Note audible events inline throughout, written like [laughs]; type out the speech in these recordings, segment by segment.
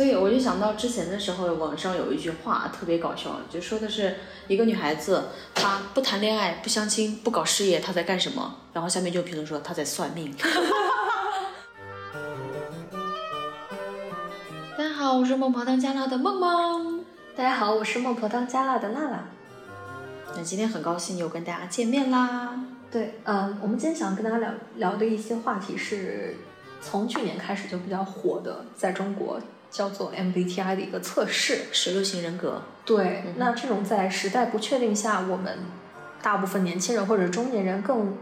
所以我就想到之前的时候，网上有一句话特别搞笑，就说的是一个女孩子，她不谈恋爱、不相亲、不搞事业，她在干什么？然后下面就评论说她在算命。[laughs] 大家好，我是孟婆当家辣的梦梦。大家好，我是孟婆当家辣的娜娜。那今天很高兴又跟大家见面啦。对，嗯，我们今天想跟大家聊聊的一些话题是从去年开始就比较火的，在中国叫做 MBTI 的一个测试，十六型人格。对，那这种在时代不确定下，我们大部分年轻人或者中年人更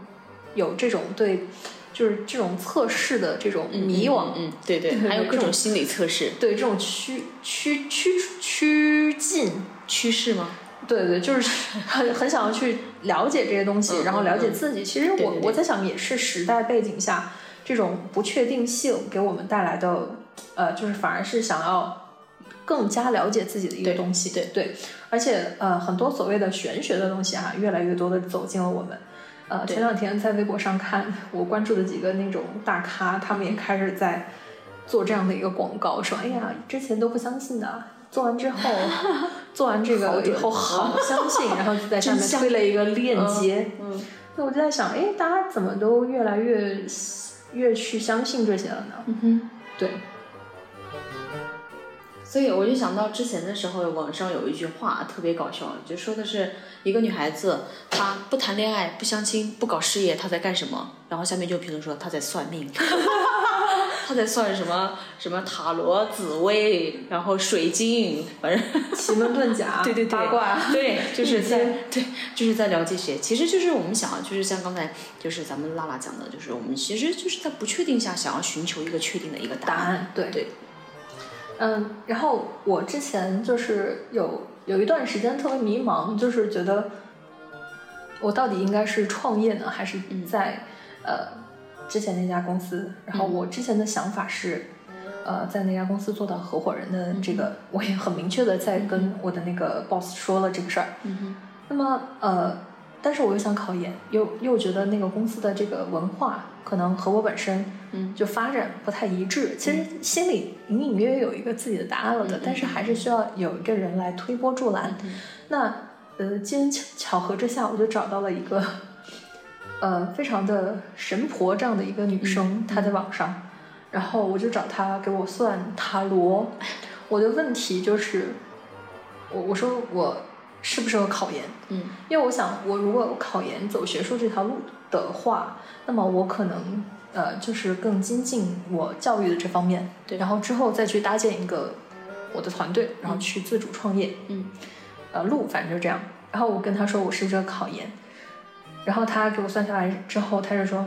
有这种对，就是这种测试的这种迷惘。嗯，对对，还有各种心理测试。对，这种趋趋趋趋近趋势吗？对对，就是很很想要去了解这些东西，然后了解自己。其实我我在想，也是时代背景下这种不确定性给我们带来的，呃，就是反而是想要更加了解自己的一个东西。对对，而且呃，很多所谓的玄学的东西哈，越来越多的走进了我们。呃，前两天在微博上看，我关注的几个那种大咖，他们也开始在做这样的一个广告，说：“哎呀，之前都不相信的。”做完之后，[laughs] 做完这个以后好 [laughs] 相信，然后就在上面推了一个链接。嗯，那我就在想，哎，大家怎么都越来越越去相信这些了呢？嗯哼，对。所以我就想到之前的时候，网上有一句话特别搞笑，就说的是一个女孩子，她不谈恋爱、不相亲、不搞事业，她在干什么？然后下面就评论说她在算命。[laughs] 她在算什么什么塔罗、紫薇，然后水晶，反正奇门遁甲，[laughs] 对对对，八卦，对，就是在对，就是在聊这些。其实就是我们想，就是像刚才就是咱们拉拉讲的，就是我们其实就是在不确定下，想要寻求一个确定的一个答案。对对。嗯，然后我之前就是有有一段时间特别迷茫，就是觉得我到底应该是创业呢，还是在呃。之前那家公司，然后我之前的想法是，呃，在那家公司做到合伙人的这个，我也很明确的在跟我的那个 boss 说了这个事儿。嗯。那么，呃，但是我又想考研，又又觉得那个公司的这个文化可能和我本身，嗯，就发展不太一致。其实心里隐隐约约有一个自己的答案了的，但是还是需要有一个人来推波助澜。那，呃，机缘巧巧合之下，我就找到了一个。[laughs] 呃，非常的神婆这样的一个女生，她在网上，然后我就找她给我算塔罗。我的问题就是，我我说我适不适合考研？嗯，因为我想，我如果考研走学术这条路的话，那么我可能呃就是更精进我教育的这方面，对，然后之后再去搭建一个我的团队，然后去自主创业。嗯，呃，路反正就这样。然后我跟他说，我适合考研？然后他给我算下来之后，他就说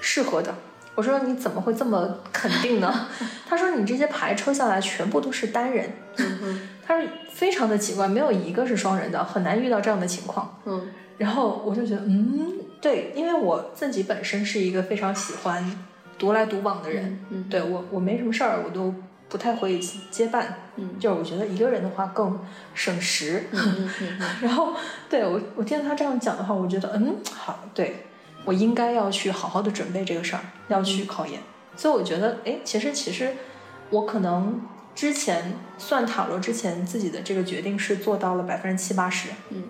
适合的。我说你怎么会这么肯定呢？[laughs] 他说你这些牌抽下来全部都是单人。他说非常的奇怪，没有一个是双人的，很难遇到这样的情况。嗯。然后我就觉得，嗯，对，因为我自己本身是一个非常喜欢独来独往的人。嗯。对我，我没什么事儿，我都。不太会接伴，嗯，就是我觉得一个人的话更省时，嗯 [laughs] 然后对我我听到他这样讲的话，我觉得嗯好，对我应该要去好好的准备这个事儿，要去考研，所以我觉得哎，其实其实我可能之前算塔罗之前自己的这个决定是做到了百分之七八十，嗯，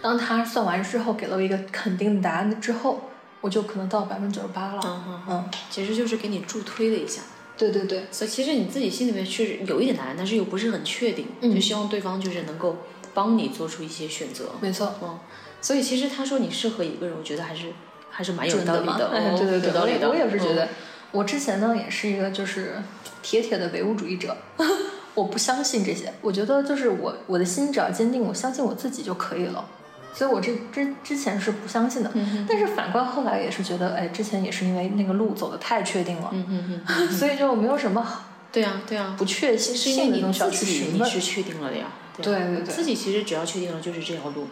当他算完之后给了我一个肯定的答案之后，我就可能到百分之九十八了，嗯嗯嗯，其实就是给你助推了一下。对对对，所以其实你自己心里面确实有一点答案，但是又不是很确定，就希望对方就是能够帮你做出一些选择。没错，嗯，所以其实他说你适合一个人，我觉得还是还是蛮有道理的。哎，对对对，我也我也是觉得，我之前呢也是一个就是铁铁的唯物主义者，[laughs] 我不相信这些，我觉得就是我我的心只要坚定，我相信我自己就可以了。所以，我这之之前是不相信的，但是反观后来也是觉得，哎，之前也是因为那个路走的太确定了，[laughs] 所以就没有什么，对呀对呀，不确信性的东西要去询问。你是确定了的呀，对对对，自己其实只要确定了就是这条路。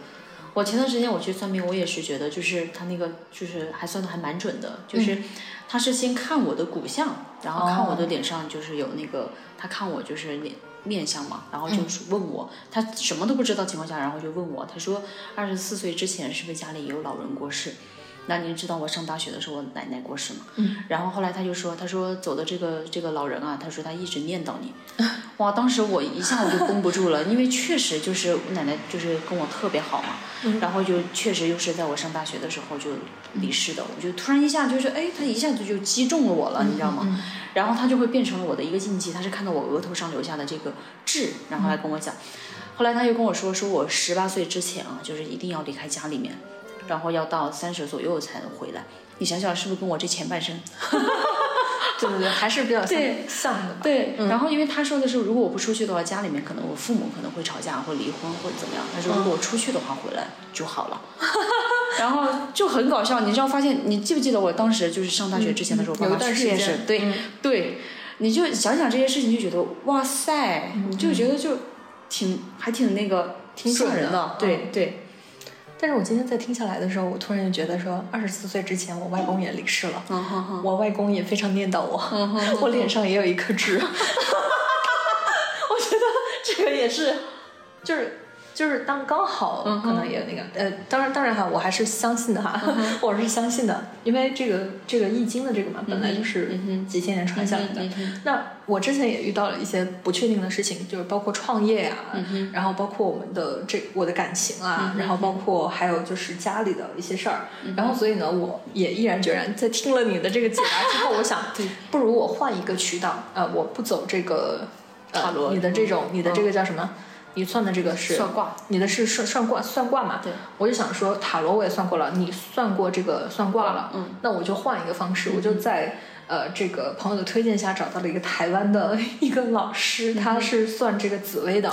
我前段时间我去算命，我也是觉得就是他那个就是还算的还蛮准的，就是他是先看我的骨相，然后看我的脸上就是有那个，他看我就是脸。面相嘛，然后就是问我，他什么都不知道情况下，然后就问我，他说二十四岁之前是不是家里有老人过世？那您知道我上大学的时候，我奶奶过世嘛？嗯。然后后来他就说，他说走的这个这个老人啊，他说他一直念叨你。[laughs] 哇！当时我一下我就绷不住了，因为确实就是我奶奶就是跟我特别好嘛。嗯。然后就确实又是在我上大学的时候就离世的，我就突然一下就是哎，他一下子就击中了我了，你知道吗？嗯。然后他就会变成了我的一个印记，他是看到我额头上留下的这个痣，然后来跟我讲。后来他又跟我说，说我十八岁之前啊，就是一定要离开家里面。然后要到三十左右才能回来，你想想是不是跟我这前半生？[laughs] 对对对，还是比较对像的。对，然后因为他说的是，如果我不出去的话，家里面可能我父母可能会吵架，会离婚或者怎么样。他说如果我出去的话，回来就好了。[laughs] 然后就很搞笑，你知道发现，你记不记得我当时就是上大学之前的时候，有一段时间，对对，你就想想这些事情，就觉得哇塞，你就觉得就挺还挺那个挺吓人的，对对。但是我今天在听下来的时候，我突然就觉得说，二十四岁之前，我外公也离世了，我外公也非常念叨我，我脸上也有一颗痣 [laughs] [laughs] 我觉得这个也是，就是。就是当刚好可能也那个呃，当然当然哈，我还是相信的哈，我是相信的，因为这个这个易经的这个嘛，本来就是几千年传下来的。那我之前也遇到了一些不确定的事情，就是包括创业啊，然后包括我们的这我的感情啊，然后包括还有就是家里的一些事儿，然后所以呢，我也毅然决然在听了你的这个解答之后，我想，[laughs] 不如我换一个渠道啊，我不走这个塔罗，你的这种你的这个叫什么？你算的这个是算卦，你的是算算卦算卦嘛？对，我就想说塔罗我也算过了，你算过这个算卦了，嗯，那我就换一个方式，我就在呃这个朋友的推荐下找到了一个台湾的 [laughs] 一个老师，他是算这个紫薇的，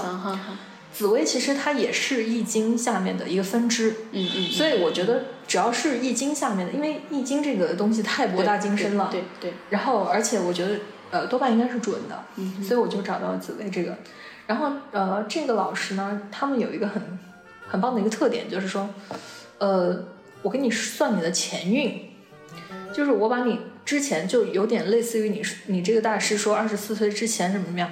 紫薇其实它也是易经下面的一个分支，嗯嗯，所以我觉得只要是易经下面的，因为易经这个东西太博大精深了，对对，然后而且我觉得呃多半应该是准的，嗯，所以我就找到了紫薇这个。然后，呃，这个老师呢，他们有一个很很棒的一个特点，就是说，呃，我给你算你的前运，就是我把你之前就有点类似于你你这个大师说二十四岁之前怎么怎么样，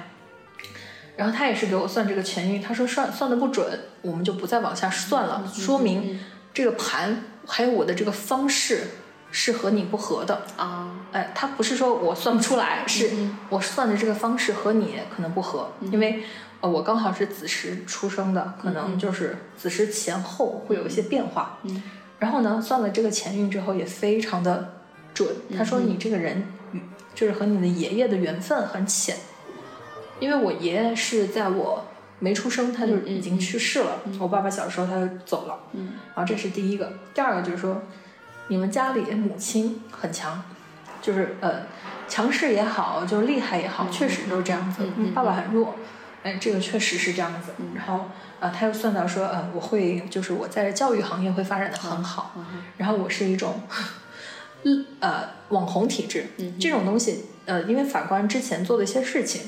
然后他也是给我算这个前运，他说算算的不准，我们就不再往下算了，说明这个盘还有我的这个方式是和你不合的啊。哎，他不是说我算不出来，是我算的这个方式和你可能不合，因为呃我刚好是子时出生的，可能就是子时前后会有一些变化。嗯，然后呢，算了这个前运之后也非常的准。他说你这个人就是和你的爷爷的缘分很浅，因为我爷爷是在我没出生他就已经去世了，我爸爸小时候他就走了。嗯，然后这是第一个，第二个就是说你们家里母亲很强。就是呃，强势也好，就是厉害也好，确实都是这样子。爸爸很弱，哎，这个确实是这样子。然后呃，他又算到说，呃，我会就是我在教育行业会发展的很好。然后我是一种，[laughs] 呃，网红体质。这种东西，呃，因为法官之前做的一些事情，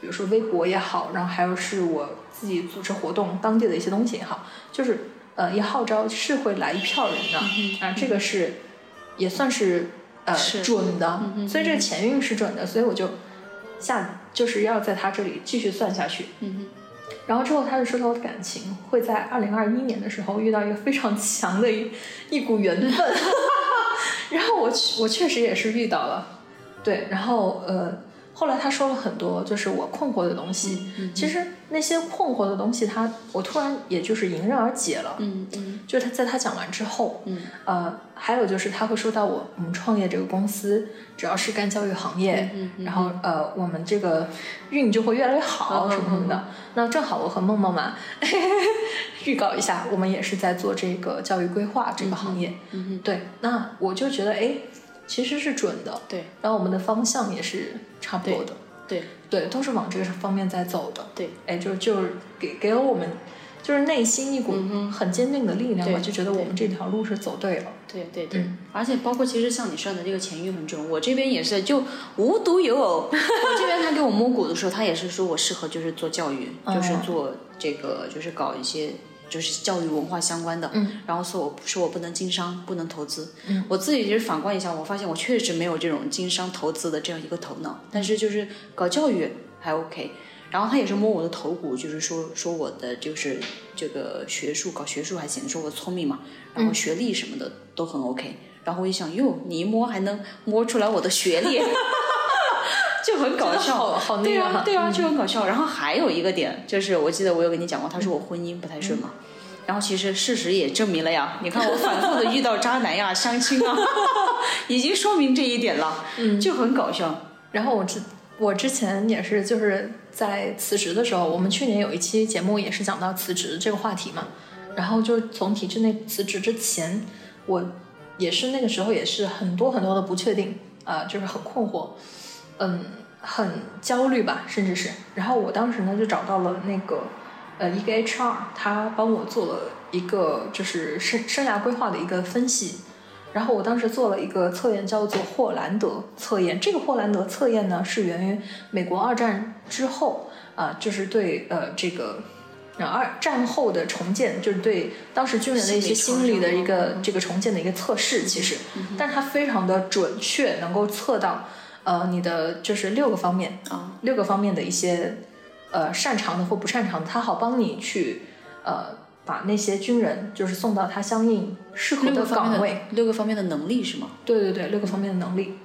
比如说微博也好，然后还有是我自己组织活动当地的一些东西也好，就是呃，一号召是会来一票人的啊，这个是也算是。呃，准的，所以这个前运是准的，所以我就下就是要在他这里继续算下去。嗯然后之后他就说到感情会在二零二一年的时候遇到一个非常强的一一股缘分 [laughs] [laughs] 然后我我确实也是遇到了，对，然后呃。后来他说了很多，就是我困惑的东西。其实那些困惑的东西，他我突然也就是迎刃而解了。嗯嗯，就是他在他讲完之后，嗯呃，还有就是他会说到我我们创业这个公司，主要是干教育行业，然后呃，我们这个运就会越来越好什么什么的。那正好我和梦梦嘛，[laughs] 预告一下，我们也是在做这个教育规划这个行业。嗯嗯，对，那我就觉得哎。其实是准的，对，然后我们的方向也是差不多的，对，对，都是往这个方面在走的，对，哎，就就是给给了我们，就是内心一股很坚定的力量，吧就觉得我们这条路是走对了，对对对，而且包括其实像你说的这个前运很准，我这边也是就无独有偶，[laughs] 我这边他给我摸骨的时候，他也是说我适合就是做教育，就是做这个就是搞一些。就是教育文化相关的，嗯，然后说我说我不能经商，不能投资，嗯，我自己就是反观一下，我发现我确实没有这种经商投资的这样一个头脑，但是就是搞教育还 OK，然后他也是摸我的头骨，就是说说我的就是这个学术搞学术还行，说我聪明嘛，然后学历什么的都很 OK，然后我一想，哟，你一摸还能摸出来我的学历，[laughs] [laughs] 就很搞笑，好好那个对啊，对啊，就很搞笑。然后还有一个点，就是我记得我有跟你讲过，他说我婚姻不太顺嘛。然后其实事实也证明了呀，你看我反复的遇到渣男呀、相亲啊，[laughs] 已经说明这一点了，嗯，就很搞笑。然后我之我之前也是就是在辞职的时候，我们去年有一期节目也是讲到辞职这个话题嘛。然后就从体制内辞职之前，我也是那个时候也是很多很多的不确定啊、就是很困惑，嗯，很焦虑吧，甚至是。然后我当时呢就找到了那个呃一个 HR，他帮我做了一个就是生生涯规划的一个分析。然后我当时做了一个测验，叫做霍兰德测验。这个霍兰德测验呢，是源于美国二战之后啊、就是对呃这个呃二战后的重建，就是对当时军人的一些心理的一个这个重建的一个测试，其实，但是它非常的准确，能够测到呃你的就是六个方面啊，六个方面的一些呃擅长的或不擅长的，他好帮你去呃把那些军人就是送到他相应适合的岗位。的六个方面的能力是吗？对对对，六个方面的能力。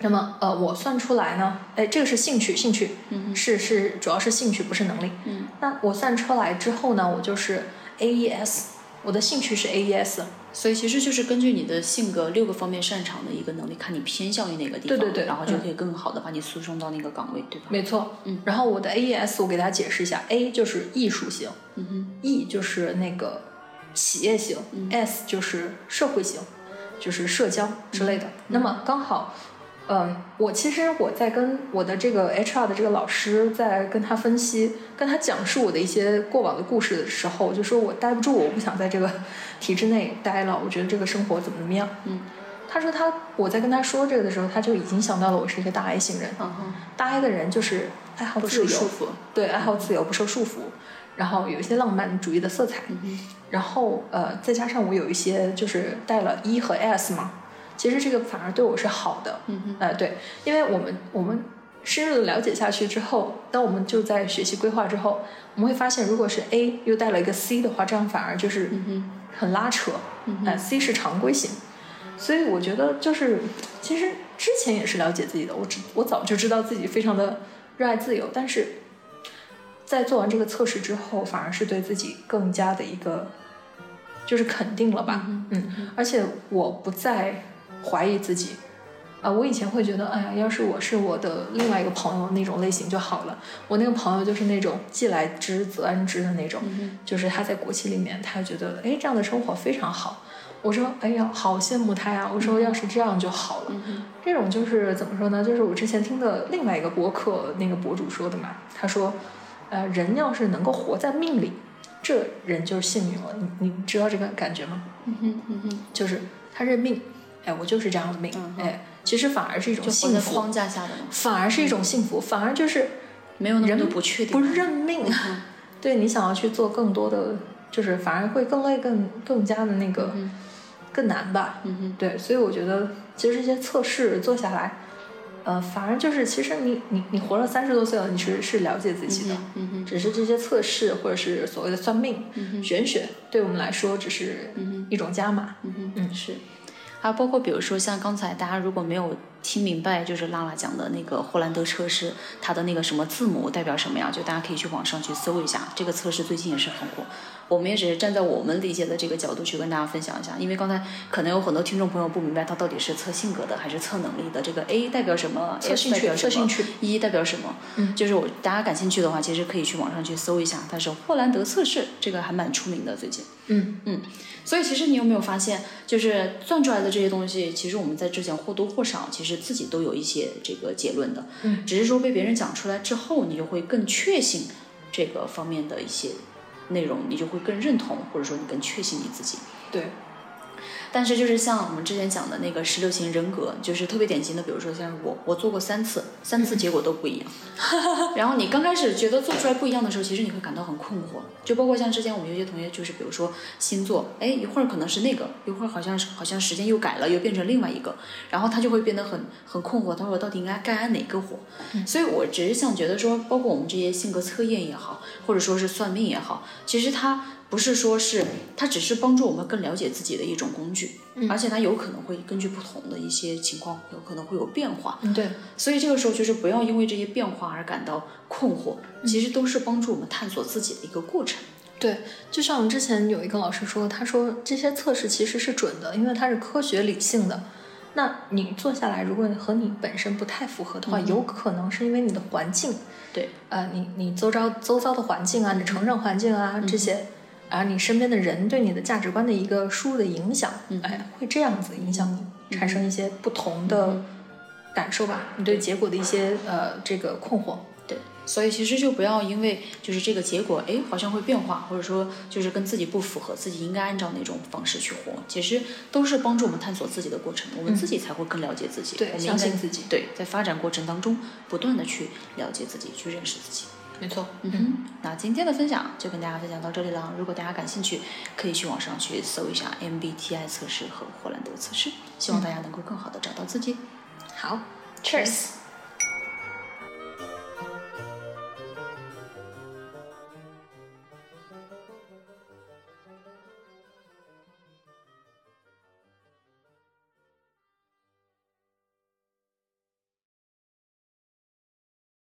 那么呃，我算出来呢，哎，这个是兴趣，兴趣，嗯是是主要是兴趣，不是能力。嗯，那我算出来之后呢，我就是 AES，我的兴趣是 E AES。所以其实就是根据你的性格六个方面擅长的一个能力，看你偏向于哪个地方，对对对然后就可以更好的把你输送到那个岗位，对吧？没错，嗯。然后我的 AES 我给大家解释一下，A 就是艺术型嗯哼，，E 就是那个企业型、s 就是社会型，就是社交之类的。那么刚好，嗯，我其实我在跟我的这个 HR 的这个老师在跟他分析、跟他讲述我的一些过往的故事的时候，就说我待不住，我不想在这个 [laughs] 体制内待了，我觉得这个生活怎么怎么样。嗯，他说他我在跟他说这个的时候，他就已经想到了我是一个大 I 型人。嗯哼，大 I 的人就是爱好自由，束缚，对，爱好自由，不受束缚，然后有一些浪漫主义的色彩，嗯然后呃，再加上我有一些就是带了 E 和 S 嘛，其实这个反而对我是好的，嗯哼，呃，对，因为我们我们深入的了解下去之后，当我们就在学习规划之后，我们会发现，如果是 A 又带了一个 C 的话，这样反而就是很拉扯，嗯呃，C 是常规型，所以我觉得就是其实之前也是了解自己的，我知我早就知道自己非常的热爱自由，但是在做完这个测试之后，反而是对自己更加的一个就是肯定了吧，嗯，而且我不再怀疑自己。啊，我以前会觉得，哎呀，要是我是我的另外一个朋友那种类型就好了。我那个朋友就是那种既来之则安之的那种，嗯就是他在国企里面，他觉得，哎，这样的生活非常好。我说，哎呀，好羡慕他呀！我说，要是这样就好了。嗯这种就是怎么说呢？就是我之前听的另外一个博客那个博主说的嘛。他说，呃，人要是能够活在命里，这人就是幸运了。你你知道这个感觉吗？嗯哼，嗯哼，就是他认命，哎，我就是这样的命，嗯哎，其实反而是一种幸福，在框架下的嘛，反而是一种幸福，反而就是没有那么人多不确定不，认命。嗯对你想要去做更多的，就是反而会更累、更更加的那个、嗯更难吧。嗯哼，对，所以我觉得其实这些测试做下来，呃，反而就是其实你你你活了三十多岁了，你是是了解自己的，嗯哼，只是这些测试或者是所谓的算命、玄学，对我们来说只是。一种加码。嗯哼，嗯是，啊包括比如说像刚才大家如果没有听明白，就是拉拉讲的那个霍兰德测试，它的那个什么字母代表什么呀？就大家可以去网上去搜一下，这个测试最近也是很火。我们也只是站在我们理解的这个角度去跟大家分享一下，因为刚才可能有很多听众朋友不明白它到底是测性格的还是测能力的。这个 A 代表什么测兴趣？测兴趣，E 代表什么？嗯，就是我大家感兴趣的话，其实可以去网上去搜一下，它是霍兰德测试，这个还蛮出名的最近。嗯所以其实你有没有发现，就是算出来的这些东西，其实我们在之前或多或少，其实自己都有一些这个结论的。嗯，只是说被别人讲出来之后，你就会更确信这个方面的一些内容，你就会更认同，或者说你更确信你自己。对，但是就是像我们之前讲的那个十六型人格，就是特别典型的，比如说像我，我做过三次，三次结果都不一样。[laughs] 然后你刚开始觉得做出来不一样的时候，其实你会感到很困惑。就包括像之前我们有些同学，就是比如说星座，哎，一会儿可能是那个，一会儿好像是好像时间又改了，又变成另外一个，然后他就会变得很很困惑。他说我到底应该该按哪个活？所以我只是想觉得说，包括我们这些性格测验也好，或者说是算命也好，其实它。不是说是它只是帮助我们更了解自己的一种工具，而且它有可能会根据不同的一些情况，有可能会有变化。嗯，对，所以这个时候就是不要因为这些变化而感到困惑，其实都是帮助我们探索自己的一个过程。对，就像我们之前有一个老师说，他说这些测试其实是准的，因为它是科学理性的。那你做下来，如果和你本身不太符合的话，有可能是因为你的环境，对，呃，你你周遭周遭的环境啊，你成长环境啊这些，啊，你身边的人对你的价值观的一个输入的影响，嗯哎，会这样子影响你，产生一些不同的感受吧？你对结果的一些呃这个困惑。对所以其实就不要因为就是这个结果，哎，好像会变化，或者说就是跟自己不符合，自己应该按照那种方式去活。其实都是帮助我们探索自己的过程，我们自己才会更了解自己。对，相信自己。对，在发展过程当中，不断的去了解自己，去认识自己。没错。嗯哼。那今天的分享就跟大家分享到这里了。如果大家感兴趣，可以去网上去搜一下 MBTI 测试和霍兰德测试。希望大家能够更好的找到自己。好，Cheers。